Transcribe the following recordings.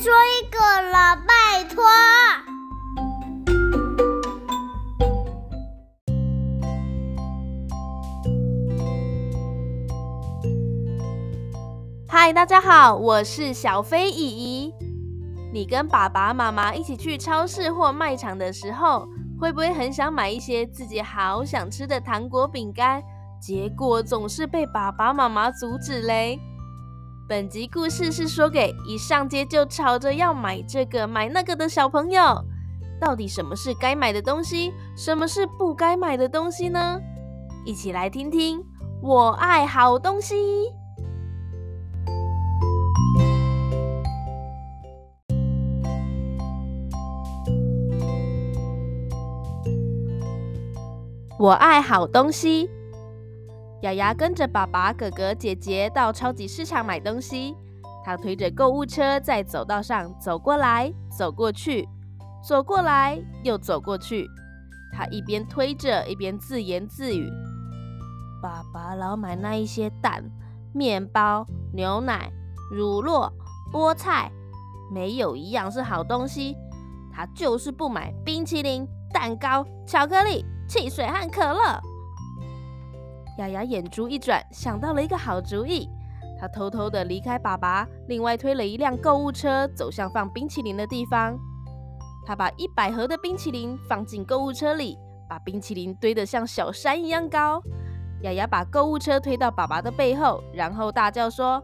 说一个了，拜托。嗨，大家好，我是小飞姨姨。你跟爸爸妈妈一起去超市或卖场的时候，会不会很想买一些自己好想吃的糖果饼干？结果总是被爸爸妈妈阻止嘞。本集故事是说给一上街就吵着要买这个买那个的小朋友。到底什么是该买的东西，什么是不该买的东西呢？一起来听听。我爱好东西。我爱好东西。亚亚跟着爸爸、哥哥、姐姐到超级市场买东西。他推着购物车在走道上走过来走过去，走过来又走过去。他一边推着，一边自言自语：“爸爸老买那一些蛋、面包、牛奶、乳酪、菠菜，没有一样是好东西。他就是不买冰淇淋、蛋糕、巧克力。”汽水和可乐。亚亚眼珠一转，想到了一个好主意。她偷偷地离开爸爸，另外推了一辆购物车，走向放冰淇淋的地方。她把一百盒的冰淇淋放进购物车里，把冰淇淋堆得像小山一样高。亚亚把购物车推到爸爸的背后，然后大叫说：“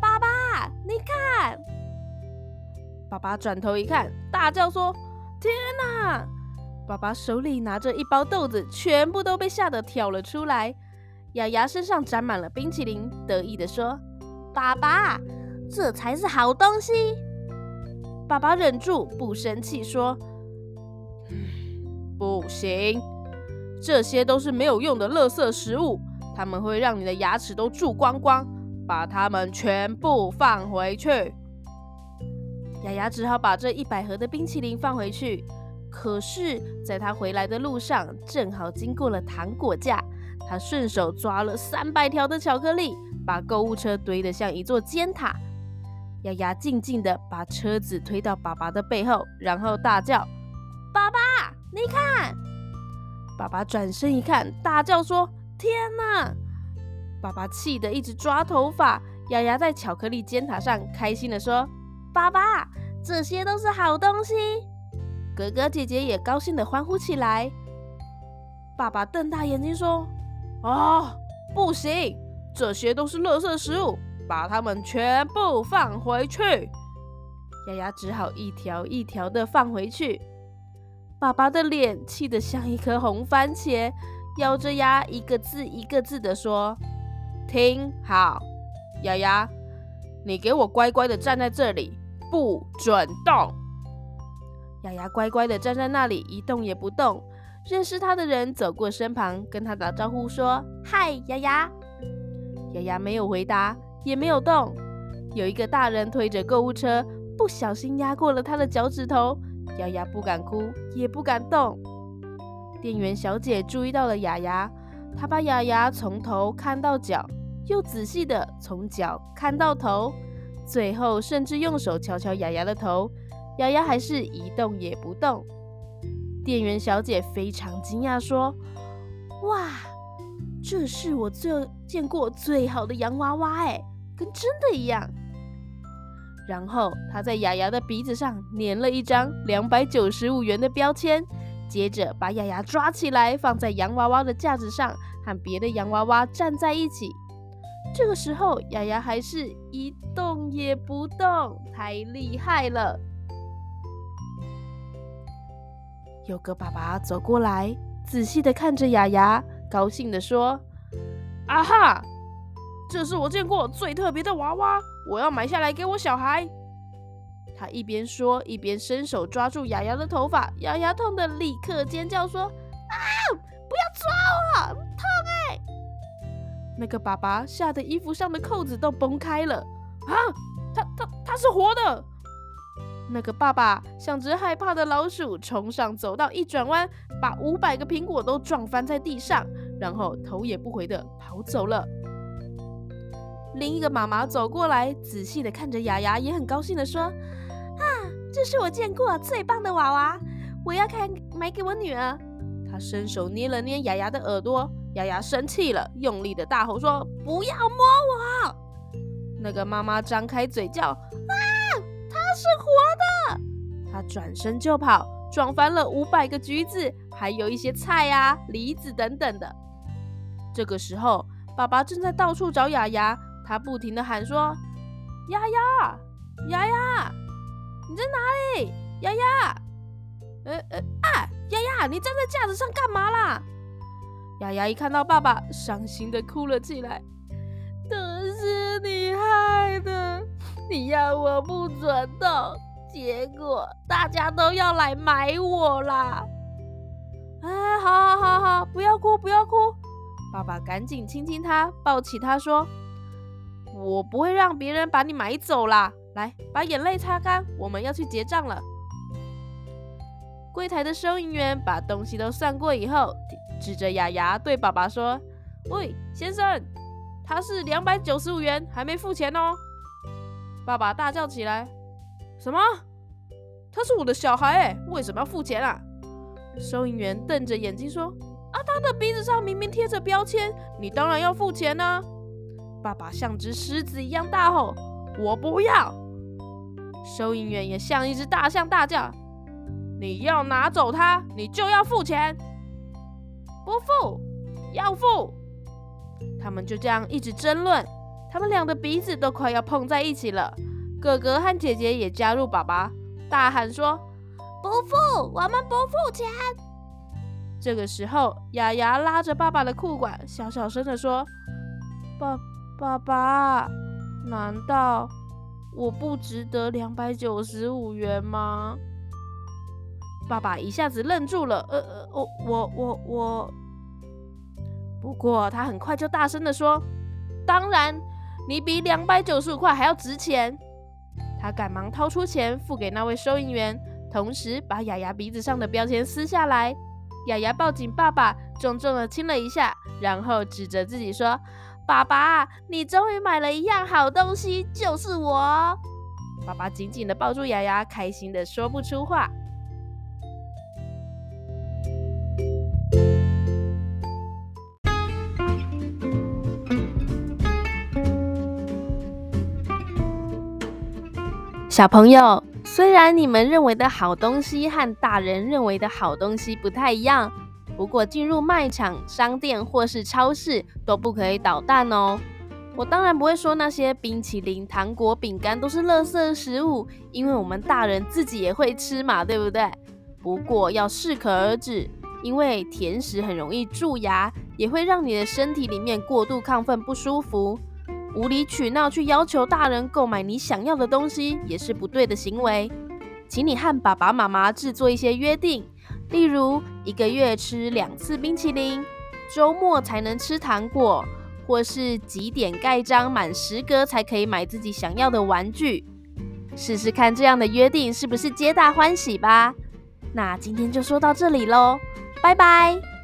爸爸，你看！”爸爸转头一看，大叫说：“天哪！”爸爸手里拿着一包豆子，全部都被吓得跳了出来。亚亚身上沾满了冰淇淋，得意地说：“爸爸，这才是好东西。”爸爸忍住不生气说：“不行，这些都是没有用的垃圾食物，它们会让你的牙齿都蛀光光，把它们全部放回去。”雅雅只好把这一百盒的冰淇淋放回去。可是，在他回来的路上，正好经过了糖果架，他顺手抓了三百条的巧克力，把购物车堆得像一座尖塔。丫丫静静地把车子推到爸爸的背后，然后大叫：“爸爸，你看！”爸爸转身一看，大叫说：“天哪！”爸爸气得一直抓头发。丫丫在巧克力尖塔上开心地说：“爸爸，这些都是好东西。”哥哥姐姐也高兴地欢呼起来。爸爸瞪大眼睛说：“啊，不行，这些都是垃圾食物，把它们全部放回去。”丫丫只好一条一条的放回去。爸爸的脸气得像一颗红番茄，咬着牙一个字一个字的说：“听好，丫丫，你给我乖乖的站在这里，不准动。”亚亚乖乖地站在那里，一动也不动。认识他的人走过身旁，跟他打招呼说：“嗨，亚亚。”亚亚没有回答，也没有动。有一个大人推着购物车，不小心压过了他的脚趾头。亚亚不敢哭，也不敢动。店员小姐注意到了亚亚，她把亚亚从头看到脚，又仔细地从脚看到头，最后甚至用手敲敲亚亚的头。亚亚还是一动也不动。店员小姐非常惊讶，说：“哇，这是我最见过最好的洋娃娃，哎，跟真的一样。”然后她在雅雅的鼻子上粘了一张两百九十五元的标签，接着把雅雅抓起来放在洋娃娃的架子上，和别的洋娃娃站在一起。这个时候，雅雅还是一动也不动，太厉害了。有个爸爸走过来，仔细地看着雅雅，高兴地说：“啊哈，这是我见过最特别的娃娃，我要买下来给我小孩。”他一边说，一边伸手抓住雅雅的头发，雅雅痛得立刻尖叫说：“啊，不要抓我，痛哎！”那个爸爸吓得衣服上的扣子都崩开了。啊，他他他是活的！那个爸爸像只害怕的老鼠，冲上走道，一转弯，把五百个苹果都撞翻在地上，然后头也不回的跑走了。另一个妈妈走过来，仔细的看着雅雅，也很高兴的说：“啊，这是我见过最棒的娃娃，我要看买给我女儿。”她伸手捏了捏雅雅的耳朵，雅雅生气了，用力的大吼说：“不要摸我！”那个妈妈张开嘴叫：“啊，是活的！”他转身就跑，撞翻了五百个橘子，还有一些菜啊、梨子等等的。这个时候，爸爸正在到处找亚亚。他不停的喊说：“亚亚，亚亚，你在哪里？亚亚，呃呃啊，亚亚，你站在架子上干嘛啦？”亚亚一看到爸爸，伤心的哭了起来：“都是你害的，你要我不准动，结果大家都要来买我啦！”哎，好好好好，不要哭不要哭，爸爸赶紧亲亲他，抱起他说。我不会让别人把你买走啦！来，把眼泪擦干，我们要去结账了。柜台的收银员把东西都算过以后，指着亚亚对爸爸说：“喂，先生，他是两百九十五元，还没付钱哦。”爸爸大叫起来：“什么？他是我的小孩诶，为什么要付钱啊？”收银员瞪着眼睛说：“啊，他的鼻子上明明贴着标签，你当然要付钱啊。”爸爸像只狮子一样大吼：“我不要！”收银员也像一只大象大叫：“你要拿走它，你就要付钱！不付，要付！”他们就这样一直争论，他们俩的鼻子都快要碰在一起了。哥哥和姐姐也加入爸爸，大喊说：“不付，我们不付钱！”这个时候，雅雅拉着爸爸的裤管，小小声的说：“爸。”爸爸，难道我不值得两百九十五元吗？爸爸一下子愣住了，呃呃，我我我我。不过他很快就大声的说：“当然，你比两百九十五块还要值钱。”他赶忙掏出钱付给那位收银员，同时把雅雅鼻子上的标签撕下来。雅雅抱紧爸爸，重重的亲了一下，然后指着自己说。爸爸，你终于买了一样好东西，就是我。爸爸紧紧地抱住雅雅，开心地说不出话。小朋友，虽然你们认为的好东西和大人认为的好东西不太一样。不过进入卖场、商店或是超市都不可以捣蛋哦。我当然不会说那些冰淇淋、糖果、饼干都是垃圾食物，因为我们大人自己也会吃嘛，对不对？不过要适可而止，因为甜食很容易蛀牙，也会让你的身体里面过度亢奋不舒服。无理取闹去要求大人购买你想要的东西，也是不对的行为。请你和爸爸妈妈制作一些约定。例如，一个月吃两次冰淇淋，周末才能吃糖果，或是几点盖章满十格才可以买自己想要的玩具。试试看这样的约定是不是皆大欢喜吧？那今天就说到这里喽，拜拜。